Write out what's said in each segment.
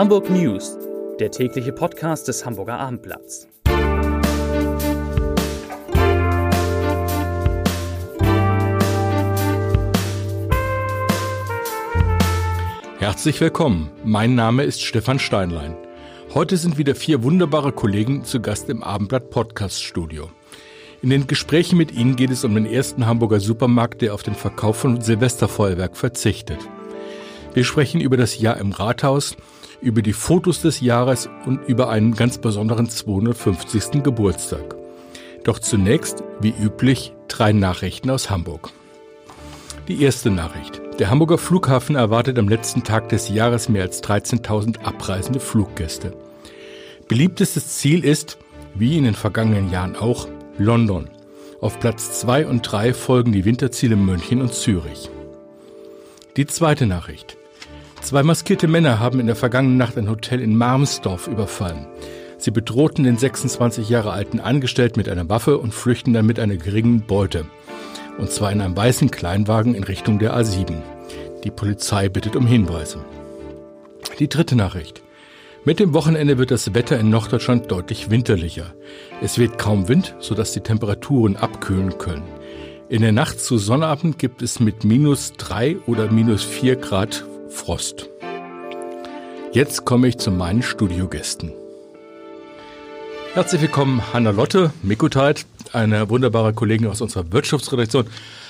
Hamburg News, der tägliche Podcast des Hamburger Abendblatts. Herzlich willkommen. Mein Name ist Stefan Steinlein. Heute sind wieder vier wunderbare Kollegen zu Gast im Abendblatt Podcast Studio. In den Gesprächen mit ihnen geht es um den ersten Hamburger Supermarkt, der auf den Verkauf von Silvesterfeuerwerk verzichtet. Wir sprechen über das Jahr im Rathaus, über die Fotos des Jahres und über einen ganz besonderen 250. Geburtstag. Doch zunächst, wie üblich, drei Nachrichten aus Hamburg. Die erste Nachricht. Der Hamburger Flughafen erwartet am letzten Tag des Jahres mehr als 13.000 abreisende Fluggäste. Beliebtestes Ziel ist, wie in den vergangenen Jahren auch, London. Auf Platz 2 und 3 folgen die Winterziele München und Zürich. Die zweite Nachricht. Zwei maskierte Männer haben in der vergangenen Nacht ein Hotel in Marmsdorf überfallen. Sie bedrohten den 26 Jahre alten Angestellten mit einer Waffe und flüchten dann mit einer geringen Beute. Und zwar in einem weißen Kleinwagen in Richtung der A7. Die Polizei bittet um Hinweise. Die dritte Nachricht. Mit dem Wochenende wird das Wetter in Norddeutschland deutlich winterlicher. Es weht kaum Wind, sodass die Temperaturen abkühlen können. In der Nacht zu Sonnabend gibt es mit minus drei oder minus vier Grad Frost. Jetzt komme ich zu meinen Studiogästen. Herzlich willkommen, Hanna Lotte, Mikuteit, eine wunderbare Kollegin aus unserer Wirtschaftsredaktion.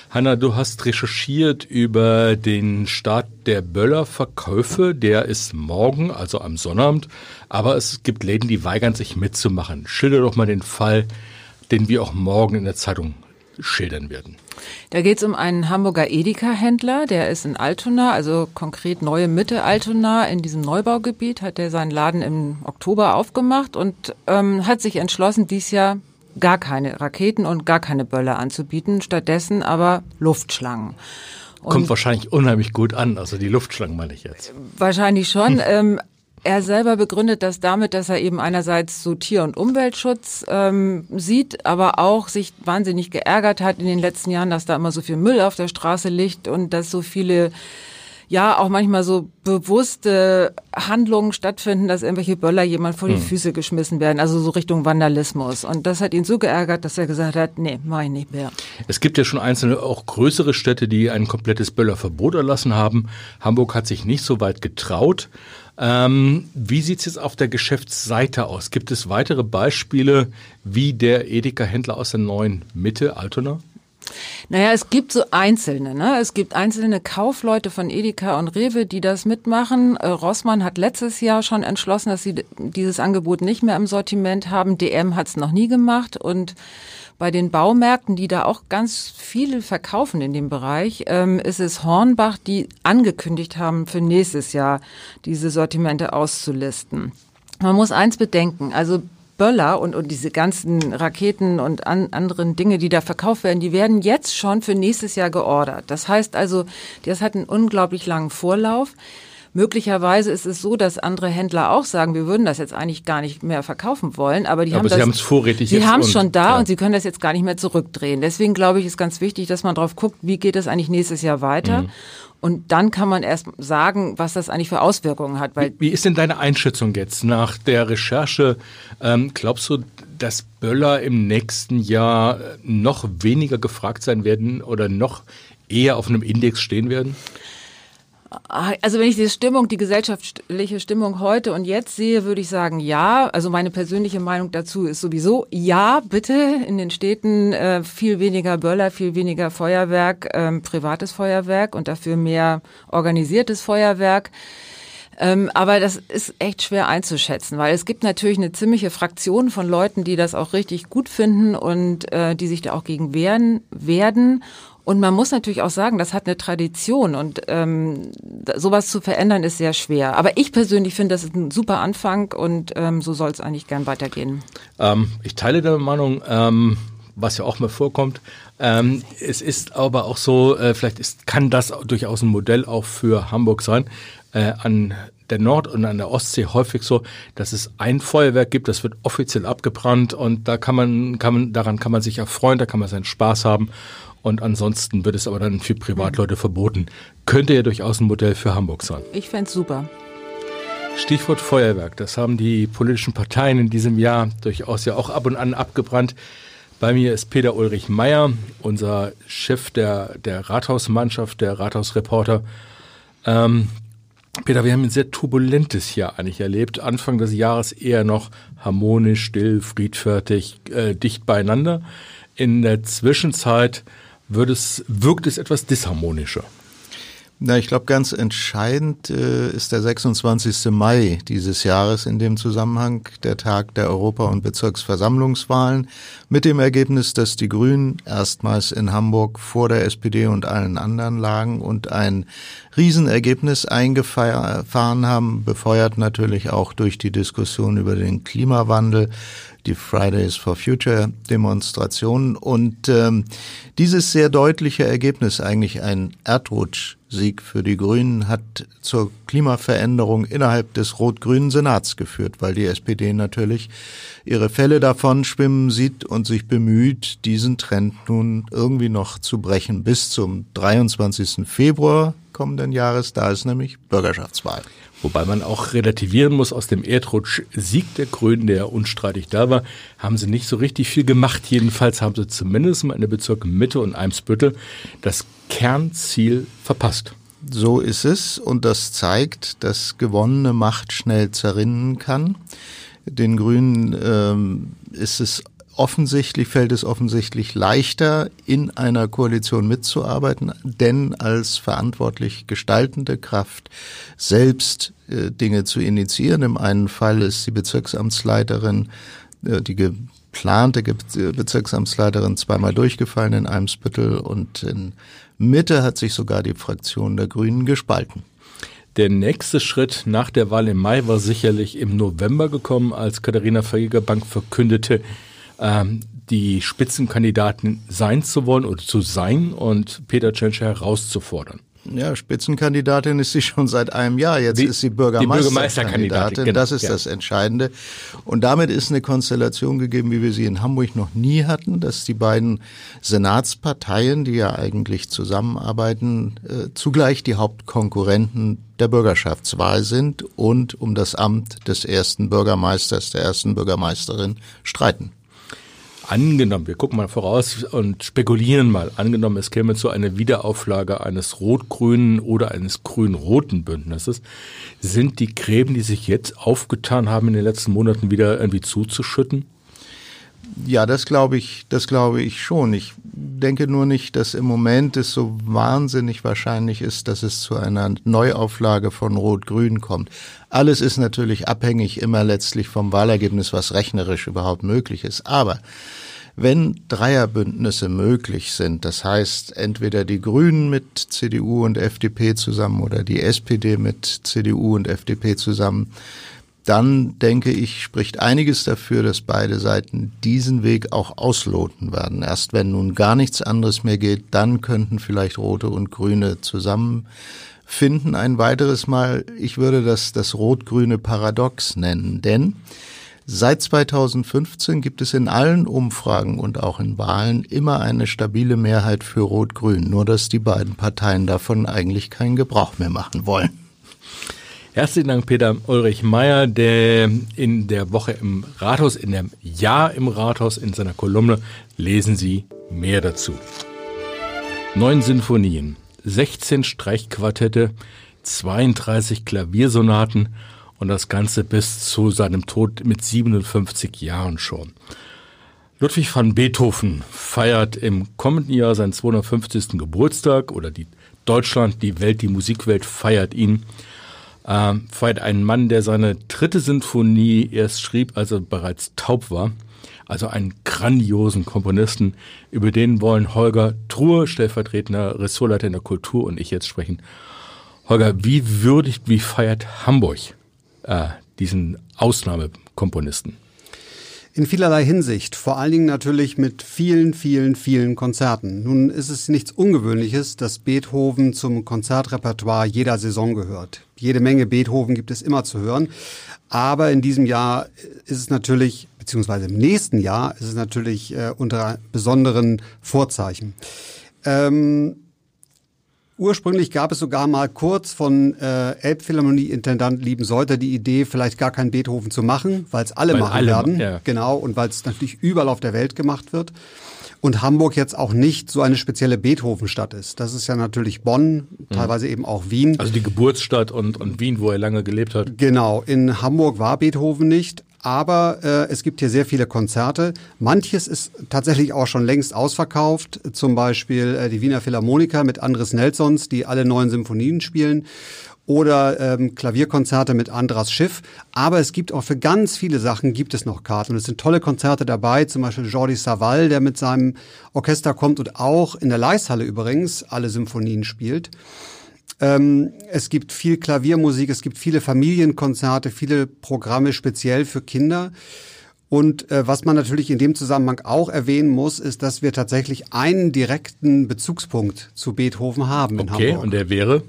Hanna, du hast recherchiert über den Start der Böller-Verkäufe. Der ist morgen, also am Sonnabend. Aber es gibt Läden, die weigern sich mitzumachen. Schilder doch mal den Fall, den wir auch morgen in der Zeitung schildern werden. Da geht es um einen Hamburger Edeka-Händler, der ist in Altona, also konkret Neue Mitte Altona, in diesem Neubaugebiet, hat er seinen Laden im Oktober aufgemacht und ähm, hat sich entschlossen, dies Jahr gar keine Raketen und gar keine Böller anzubieten, stattdessen aber Luftschlangen. Und Kommt wahrscheinlich unheimlich gut an, also die Luftschlangen meine ich jetzt. Wahrscheinlich schon. Hm. Ähm, er selber begründet das damit, dass er eben einerseits so Tier- und Umweltschutz ähm, sieht, aber auch sich wahnsinnig geärgert hat in den letzten Jahren, dass da immer so viel Müll auf der Straße liegt und dass so viele ja auch manchmal so bewusste Handlungen stattfinden, dass irgendwelche Böller jemand vor die hm. Füße geschmissen werden, also so Richtung Vandalismus. Und das hat ihn so geärgert, dass er gesagt hat, nee, mach ich nicht mehr. Es gibt ja schon einzelne, auch größere Städte, die ein komplettes Böllerverbot erlassen haben. Hamburg hat sich nicht so weit getraut. Ähm, wie sieht es jetzt auf der Geschäftsseite aus? Gibt es weitere Beispiele wie der Edeka-Händler aus der neuen Mitte, Altona? Naja, es gibt so einzelne. Ne? Es gibt einzelne Kaufleute von Edeka und Rewe, die das mitmachen. Äh, Rossmann hat letztes Jahr schon entschlossen, dass sie dieses Angebot nicht mehr im Sortiment haben. DM hat es noch nie gemacht und bei den Baumärkten, die da auch ganz viel verkaufen in dem Bereich, ähm, ist es Hornbach, die angekündigt haben, für nächstes Jahr diese Sortimente auszulisten. Man muss eins bedenken, also Böller und, und diese ganzen Raketen und an, anderen Dinge, die da verkauft werden, die werden jetzt schon für nächstes Jahr geordert. Das heißt also, das hat einen unglaublich langen Vorlauf. Möglicherweise ist es so, dass andere Händler auch sagen, wir würden das jetzt eigentlich gar nicht mehr verkaufen wollen, aber die aber haben sie das, haben es vorrätig sie haben es schon da ja. und sie können das jetzt gar nicht mehr zurückdrehen. Deswegen glaube ich, ist ganz wichtig, dass man drauf guckt, wie geht es eigentlich nächstes Jahr weiter. Mhm. Und dann kann man erst sagen, was das eigentlich für Auswirkungen hat. Weil wie, wie ist denn deine Einschätzung jetzt nach der Recherche? Ähm, glaubst du, dass Böller im nächsten Jahr noch weniger gefragt sein werden oder noch eher auf einem Index stehen werden? Also wenn ich die Stimmung, die gesellschaftliche Stimmung heute und jetzt sehe, würde ich sagen, ja. Also meine persönliche Meinung dazu ist sowieso, ja, bitte in den Städten äh, viel weniger Böller, viel weniger Feuerwerk, ähm, privates Feuerwerk und dafür mehr organisiertes Feuerwerk. Ähm, aber das ist echt schwer einzuschätzen, weil es gibt natürlich eine ziemliche Fraktion von Leuten, die das auch richtig gut finden und äh, die sich da auch gegen wehren werden. Und man muss natürlich auch sagen, das hat eine Tradition und ähm, sowas zu verändern ist sehr schwer. Aber ich persönlich finde, das ist ein super Anfang und ähm, so soll es eigentlich gern weitergehen. Ähm, ich teile deine Meinung, ähm, was ja auch mal vorkommt. Ähm, es ist aber auch so, äh, vielleicht ist, kann das durchaus ein Modell auch für Hamburg sein. Äh, an der Nord- und an der Ostsee häufig so, dass es ein Feuerwerk gibt, das wird offiziell abgebrannt und da kann man, kann man, daran kann man sich erfreuen, da kann man seinen Spaß haben und ansonsten wird es aber dann für Privatleute verboten. Könnte ja durchaus ein Modell für Hamburg sein. Ich fände super. Stichwort Feuerwerk. Das haben die politischen Parteien in diesem Jahr durchaus ja auch ab und an abgebrannt. Bei mir ist Peter Ulrich Meyer, unser Chef der, der Rathausmannschaft, der Rathausreporter. Ähm, Peter, wir haben ein sehr turbulentes Jahr eigentlich erlebt. Anfang des Jahres eher noch harmonisch, still, friedfertig, äh, dicht beieinander. In der Zwischenzeit es, wirkt es etwas disharmonischer. Na, ich glaube, ganz entscheidend äh, ist der 26. Mai dieses Jahres in dem Zusammenhang der Tag der Europa- und Bezirksversammlungswahlen mit dem Ergebnis, dass die Grünen erstmals in Hamburg vor der SPD und allen anderen lagen und ein Riesenergebnis eingefahren haben, befeuert natürlich auch durch die Diskussion über den Klimawandel die Fridays for Future Demonstrationen und ähm, dieses sehr deutliche Ergebnis, eigentlich ein Erdrutschsieg für die Grünen, hat zur Klimaveränderung innerhalb des rot-grünen Senats geführt, weil die SPD natürlich ihre Fälle davon schwimmen sieht und sich bemüht, diesen Trend nun irgendwie noch zu brechen bis zum 23. Februar kommenden Jahres. Da ist nämlich Bürgerschaftswahl. Wobei man auch relativieren muss, aus dem Erdrutsch-Sieg der Grünen, der unstreitig da war, haben sie nicht so richtig viel gemacht. Jedenfalls haben sie zumindest mal in der Bezirke Mitte und Eimsbüttel das Kernziel verpasst. So ist es und das zeigt, dass gewonnene Macht schnell zerrinnen kann. Den Grünen ähm, ist es offensichtlich fällt es offensichtlich leichter, in einer Koalition mitzuarbeiten, denn als verantwortlich gestaltende Kraft selbst äh, Dinge zu initiieren. Im einen Fall ist die Bezirksamtsleiterin, äh, die geplante Bezirksamtsleiterin zweimal durchgefallen in Eimsbüttel und in Mitte hat sich sogar die Fraktion der Grünen gespalten. Der nächste Schritt nach der Wahl im Mai war sicherlich im November gekommen, als Katharina Verjägerbank verkündete, ähm, die Spitzenkandidaten sein zu wollen oder zu sein und Peter Tschentscher herauszufordern. Ja, Spitzenkandidatin ist sie schon seit einem Jahr. Jetzt die, ist sie Bürgermeisterkandidatin. Bürgermeisterkandidatin genau, das ist ja. das Entscheidende. Und damit ist eine Konstellation gegeben, wie wir sie in Hamburg noch nie hatten, dass die beiden Senatsparteien, die ja eigentlich zusammenarbeiten, äh, zugleich die Hauptkonkurrenten der Bürgerschaftswahl sind und um das Amt des ersten Bürgermeisters, der ersten Bürgermeisterin streiten angenommen, wir gucken mal voraus und spekulieren mal, angenommen, es käme zu einer Wiederauflage eines rot-grünen oder eines grün-roten Bündnisses, sind die Gräben, die sich jetzt aufgetan haben in den letzten Monaten, wieder irgendwie zuzuschütten? Ja, das glaube ich, das glaube ich schon. Ich denke nur nicht, dass im Moment es so wahnsinnig wahrscheinlich ist, dass es zu einer Neuauflage von Rot-Grün kommt. Alles ist natürlich abhängig immer letztlich vom Wahlergebnis, was rechnerisch überhaupt möglich ist. Aber wenn Dreierbündnisse möglich sind, das heißt entweder die Grünen mit CDU und FDP zusammen oder die SPD mit CDU und FDP zusammen, dann denke ich, spricht einiges dafür, dass beide Seiten diesen Weg auch ausloten werden. Erst wenn nun gar nichts anderes mehr geht, dann könnten vielleicht Rote und Grüne zusammenfinden. Ein weiteres Mal, ich würde das das rot-grüne Paradox nennen, denn Seit 2015 gibt es in allen Umfragen und auch in Wahlen immer eine stabile Mehrheit für Rot-Grün, nur dass die beiden Parteien davon eigentlich keinen Gebrauch mehr machen wollen. Herzlichen Dank, Peter Ulrich Meyer, der in der Woche im Rathaus, in dem Jahr im Rathaus, in seiner Kolumne lesen Sie mehr dazu. Neun Sinfonien, 16 Streichquartette, 32 Klaviersonaten und das Ganze bis zu seinem Tod mit 57 Jahren schon. Ludwig van Beethoven feiert im kommenden Jahr seinen 250. Geburtstag oder die Deutschland, die Welt, die Musikwelt feiert ihn äh, feiert einen Mann, der seine dritte Sinfonie erst schrieb, als er bereits taub war. Also einen grandiosen Komponisten, über den wollen Holger Truhe, stellvertretender Ressortleiter in der Kultur und ich jetzt sprechen. Holger, wie würdigt, wie feiert Hamburg äh, diesen Ausnahmekomponisten? In vielerlei Hinsicht, vor allen Dingen natürlich mit vielen, vielen, vielen Konzerten. Nun ist es nichts Ungewöhnliches, dass Beethoven zum Konzertrepertoire jeder Saison gehört. Jede Menge Beethoven gibt es immer zu hören. Aber in diesem Jahr ist es natürlich, beziehungsweise im nächsten Jahr ist es natürlich äh, unter besonderen Vorzeichen. Ähm, Ursprünglich gab es sogar mal kurz von äh, Elbphilharmonie-Intendant Lieben Seuter die Idee, vielleicht gar keinen Beethoven zu machen, weil es alle Weil machen alle werden. ja. Genau, und weil es natürlich überall auf der Welt gemacht wird. Und Hamburg jetzt auch nicht so eine spezielle Beethoven-Stadt ist. Das ist ja natürlich Bonn, teilweise eben auch Wien. Also die Geburtsstadt und, und Wien, wo er lange gelebt hat. Genau, in Hamburg war Beethoven nicht, aber äh, es gibt hier sehr viele Konzerte. Manches ist tatsächlich auch schon längst ausverkauft, zum Beispiel äh, die Wiener Philharmoniker mit Andres Nelsons, die alle neun Symphonien spielen. Oder ähm, Klavierkonzerte mit Andras Schiff. Aber es gibt auch für ganz viele Sachen gibt es noch Karten. Und es sind tolle Konzerte dabei, zum Beispiel Jordi Savall, der mit seinem Orchester kommt und auch in der Leishalle übrigens alle Symphonien spielt. Ähm, es gibt viel Klaviermusik, es gibt viele Familienkonzerte, viele Programme speziell für Kinder. Und äh, was man natürlich in dem Zusammenhang auch erwähnen muss, ist, dass wir tatsächlich einen direkten Bezugspunkt zu Beethoven haben in Okay, Hamburg. und der wäre?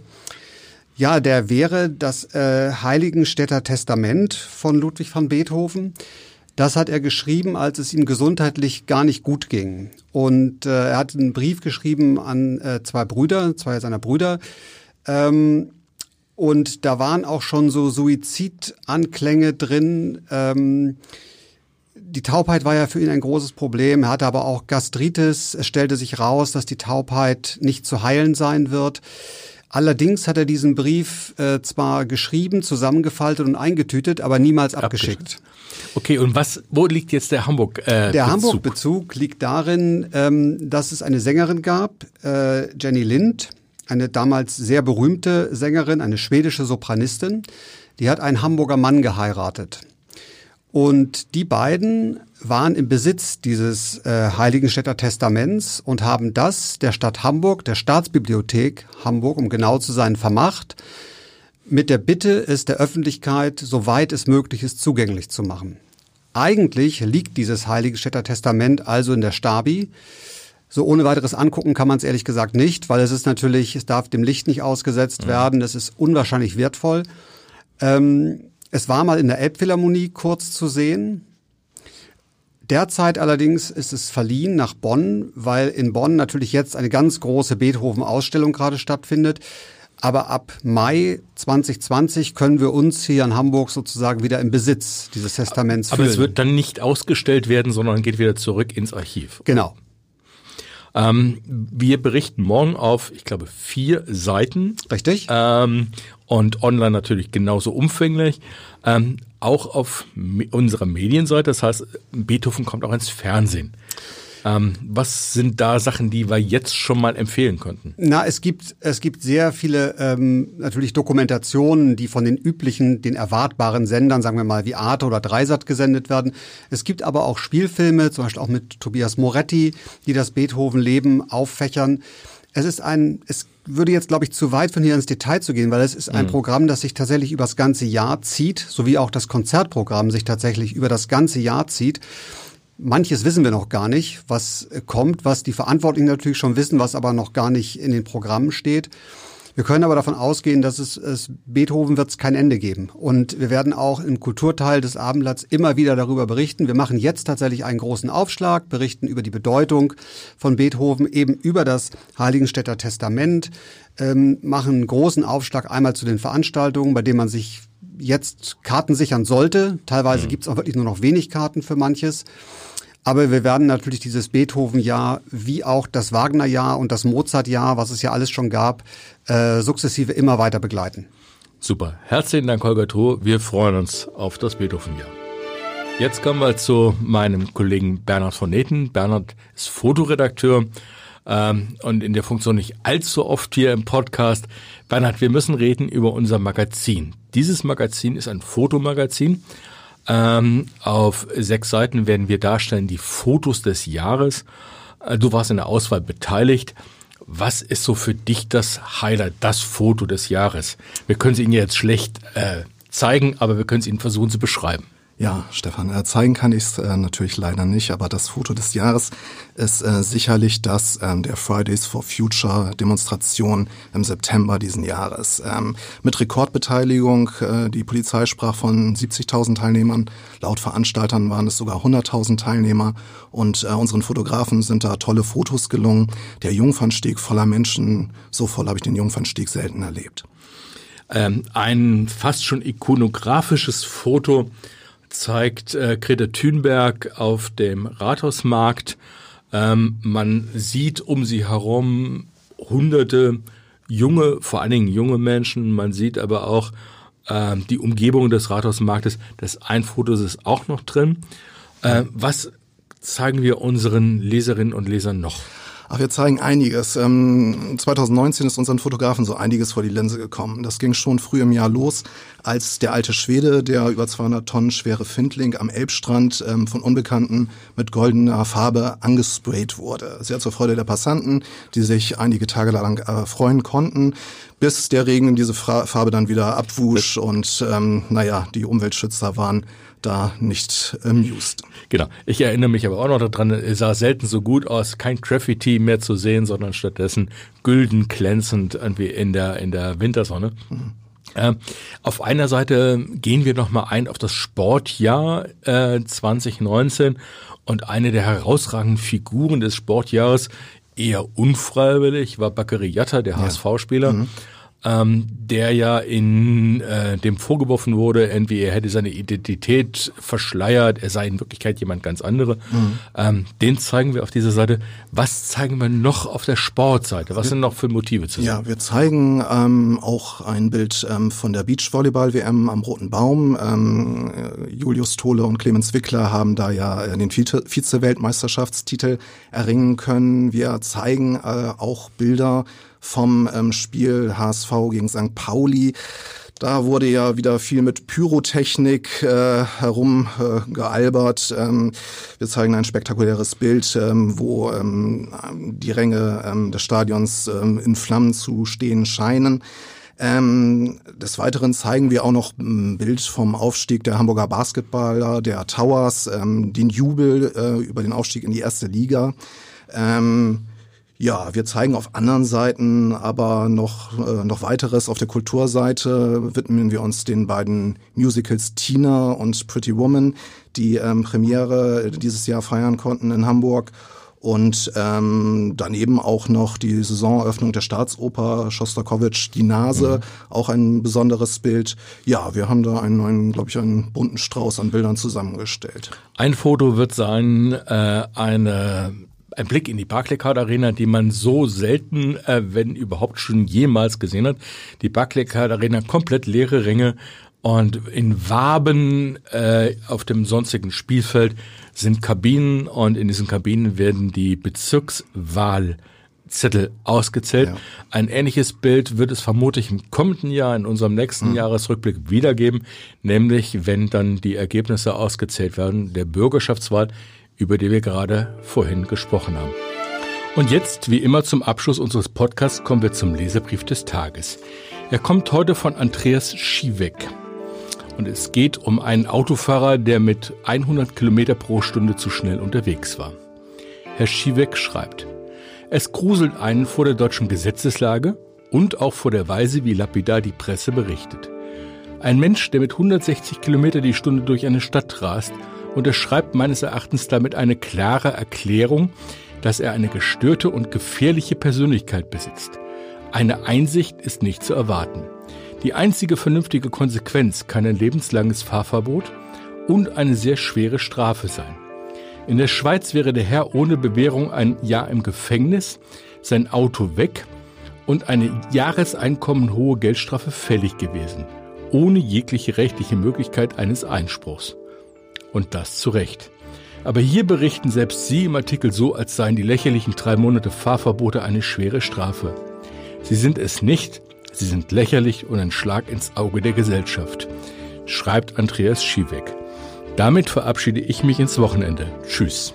Ja, der wäre das äh, Heiligenstädter Testament von Ludwig van Beethoven. Das hat er geschrieben, als es ihm gesundheitlich gar nicht gut ging. Und äh, er hat einen Brief geschrieben an äh, zwei Brüder, zwei seiner Brüder. Ähm, und da waren auch schon so Suizidanklänge drin. Ähm, die Taubheit war ja für ihn ein großes Problem. Er hatte aber auch Gastritis. Es stellte sich raus, dass die Taubheit nicht zu heilen sein wird. Allerdings hat er diesen Brief äh, zwar geschrieben, zusammengefaltet und eingetütet, aber niemals abgeschickt. Okay, und was, wo liegt jetzt der Hamburg? Äh, Der Bezug? Hamburg-Bezug liegt darin, ähm, dass es eine Sängerin gab, äh, Jenny Lind, eine damals sehr berühmte Sängerin, eine schwedische Sopranistin, die hat einen Hamburger Mann geheiratet. Und die beiden waren im Besitz dieses äh, Heiligenstädter Testaments und haben das der Stadt Hamburg, der Staatsbibliothek Hamburg, um genau zu sein, vermacht, mit der Bitte, es der Öffentlichkeit, soweit es möglich ist, zugänglich zu machen. Eigentlich liegt dieses Heiligenstädter Testament also in der Stabi. So ohne weiteres angucken kann man es ehrlich gesagt nicht, weil es ist natürlich, es darf dem Licht nicht ausgesetzt werden, es ist unwahrscheinlich wertvoll. Ähm, es war mal in der Elbphilharmonie kurz zu sehen. Derzeit allerdings ist es verliehen nach Bonn, weil in Bonn natürlich jetzt eine ganz große Beethoven-Ausstellung gerade stattfindet. Aber ab Mai 2020 können wir uns hier in Hamburg sozusagen wieder im Besitz dieses Testaments Aber fühlen. es wird dann nicht ausgestellt werden, sondern geht wieder zurück ins Archiv. genau. Ähm, wir berichten morgen auf, ich glaube, vier Seiten. Richtig? Ähm, und online natürlich genauso umfänglich. Ähm, auch auf me unserer Medienseite, das heißt, Beethoven kommt auch ins Fernsehen. Ähm, was sind da Sachen, die wir jetzt schon mal empfehlen könnten? Na, es gibt, es gibt sehr viele ähm, natürlich Dokumentationen, die von den üblichen, den erwartbaren Sendern, sagen wir mal wie Arte oder Dreisat gesendet werden. Es gibt aber auch Spielfilme, zum Beispiel auch mit Tobias Moretti, die das Beethoven-Leben auffächern. Es ist ein, es würde jetzt, glaube ich, zu weit von hier ins Detail zu gehen, weil es ist ein Programm, das sich tatsächlich über das ganze Jahr zieht, sowie auch das Konzertprogramm sich tatsächlich über das ganze Jahr zieht. Manches wissen wir noch gar nicht, was äh, kommt, was die Verantwortlichen natürlich schon wissen, was aber noch gar nicht in den Programmen steht. Wir können aber davon ausgehen, dass es, es Beethoven wird es kein Ende geben. Und wir werden auch im Kulturteil des Abendblatts immer wieder darüber berichten. Wir machen jetzt tatsächlich einen großen Aufschlag, berichten über die Bedeutung von Beethoven, eben über das Heiligenstädter Testament, ähm, machen einen großen Aufschlag einmal zu den Veranstaltungen, bei denen man sich jetzt Karten sichern sollte. Teilweise gibt es auch wirklich nur noch wenig Karten für manches. Aber wir werden natürlich dieses Beethoven-Jahr wie auch das Wagner-Jahr und das Mozart-Jahr, was es ja alles schon gab, äh, sukzessive immer weiter begleiten. Super. Herzlichen Dank, Holger Truh. Wir freuen uns auf das Beethoven-Jahr. Jetzt kommen wir zu meinem Kollegen Bernhard von Neten. Bernhard ist Fotoredakteur ähm, und in der Funktion nicht allzu oft hier im Podcast. Bernhard, wir müssen reden über unser Magazin. Dieses Magazin ist ein Fotomagazin. Ähm, auf sechs Seiten werden wir darstellen die Fotos des Jahres. Äh, Du warst in der Auswahl beteiligt. Was ist so für dich das Highlight, das Foto des Jahres? Wir können es Ihnen jetzt schlecht äh, zeigen, aber wir können es Ihnen versuchen zu beschreiben. Ja, Stefan, äh, zeigen kann ich es äh, natürlich leider nicht, aber das Foto des Jahres ist äh, sicherlich das ähm, der Fridays for Future Demonstration im September diesen Jahres. Ähm, mit Rekordbeteiligung, äh, die Polizei sprach von 70.000 Teilnehmern, laut Veranstaltern waren es sogar 100.000 Teilnehmer und äh, unseren Fotografen sind da tolle Fotos gelungen. Der Jungfernstieg voller Menschen, so voll habe ich den Jungfernstieg selten erlebt. Ähm, ein fast schon ikonografisches Foto zeigt äh, Greta Thunberg auf dem Rathausmarkt. Ähm, man sieht um sie herum hunderte junge, vor allen Dingen junge Menschen. Man sieht aber auch äh, die Umgebung des Rathausmarktes. Das ein Foto ist auch noch drin. Äh, was zeigen wir unseren Leserinnen und Lesern noch? Ach, wir zeigen einiges. Ähm, 2019 ist unseren Fotografen so einiges vor die Linse gekommen. Das ging schon früh im Jahr los, als der alte Schwede, der über 200 Tonnen schwere Findling am Elbstrand ähm, von Unbekannten mit goldener Farbe angesprayt wurde. Sehr zur Freude der Passanten, die sich einige Tage lang äh, freuen konnten, bis der Regen diese Farbe dann wieder abwusch und ähm, naja, die Umweltschützer waren da nicht amused. Genau. Ich erinnere mich aber auch noch daran, es sah selten so gut aus, kein Graffiti mehr zu sehen, sondern stattdessen gülden glänzend irgendwie in der, in der Wintersonne. Mhm. Äh, auf einer Seite gehen wir nochmal ein auf das Sportjahr äh, 2019 und eine der herausragenden Figuren des Sportjahres, eher unfreiwillig, war Bakary Yatta, der ja. HSV-Spieler. Mhm ähm, der ja in äh, dem vorgeworfen wurde, irgendwie er hätte seine Identität verschleiert, er sei in Wirklichkeit jemand ganz andere. Mhm. Ähm, den zeigen wir auf dieser Seite. Was zeigen wir noch auf der Sportseite? Was sind noch für Motive zu sehen? Ja, wir zeigen ähm, auch ein Bild ähm, von der Beachvolleyball-WM am Roten Baum. Ähm, Julius Tole und Clemens Wickler haben da ja den Vize-Weltmeisterschaftstitel erringen können. Wir zeigen äh, auch Bilder vom ähm, Spiel HSV gegen St. Pauli. Da wurde ja wieder viel mit Pyrotechnik äh, herumgealbert. Äh, ähm, wir zeigen ein spektakuläres Bild, ähm, wo ähm, die Ränge ähm, des Stadions ähm, in Flammen zu stehen scheinen. Ähm, des Weiteren zeigen wir auch noch ein Bild vom Aufstieg der Hamburger Basketballer, der Towers, ähm, den Jubel äh, über den Aufstieg in die erste Liga. Ähm, ja, wir zeigen auf anderen Seiten aber noch, äh, noch weiteres. Auf der Kulturseite widmen wir uns den beiden Musicals Tina und Pretty Woman, die ähm, Premiere dieses Jahr feiern konnten in Hamburg. Und ähm, daneben auch noch die Saisoneröffnung der Staatsoper Schostakowitsch, Die Nase, mhm. auch ein besonderes Bild. Ja, wir haben da einen, einen glaube ich, einen bunten Strauß an Bildern zusammengestellt. Ein Foto wird sein, äh, eine ein Blick in die Barclaycard Arena, die man so selten, äh, wenn überhaupt schon jemals gesehen hat. Die Barclaycard Arena komplett leere Ränge und in Waben äh, auf dem sonstigen Spielfeld sind Kabinen und in diesen Kabinen werden die Bezirkswahlzettel ausgezählt. Ja. Ein ähnliches Bild wird es vermutlich im kommenden Jahr, in unserem nächsten mhm. Jahresrückblick wiedergeben, nämlich wenn dann die Ergebnisse ausgezählt werden der Bürgerschaftswahl über die wir gerade vorhin gesprochen haben. Und jetzt, wie immer zum Abschluss unseres Podcasts, kommen wir zum Leserbrief des Tages. Er kommt heute von Andreas Schiewek. Und es geht um einen Autofahrer, der mit 100 Kilometer pro Stunde zu schnell unterwegs war. Herr Schiewek schreibt, es gruselt einen vor der deutschen Gesetzeslage und auch vor der Weise, wie lapidar die Presse berichtet. Ein Mensch, der mit 160 Kilometer die Stunde durch eine Stadt rast unterschreibt meines Erachtens damit eine klare Erklärung, dass er eine gestörte und gefährliche Persönlichkeit besitzt. Eine Einsicht ist nicht zu erwarten. Die einzige vernünftige Konsequenz kann ein lebenslanges Fahrverbot und eine sehr schwere Strafe sein. In der Schweiz wäre der Herr ohne Bewährung ein Jahr im Gefängnis, sein Auto weg und eine Jahreseinkommen hohe Geldstrafe fällig gewesen, ohne jegliche rechtliche Möglichkeit eines Einspruchs. Und das zu Recht. Aber hier berichten selbst Sie im Artikel so, als seien die lächerlichen drei Monate Fahrverbote eine schwere Strafe. Sie sind es nicht, sie sind lächerlich und ein Schlag ins Auge der Gesellschaft, schreibt Andreas Schiewek. Damit verabschiede ich mich ins Wochenende. Tschüss.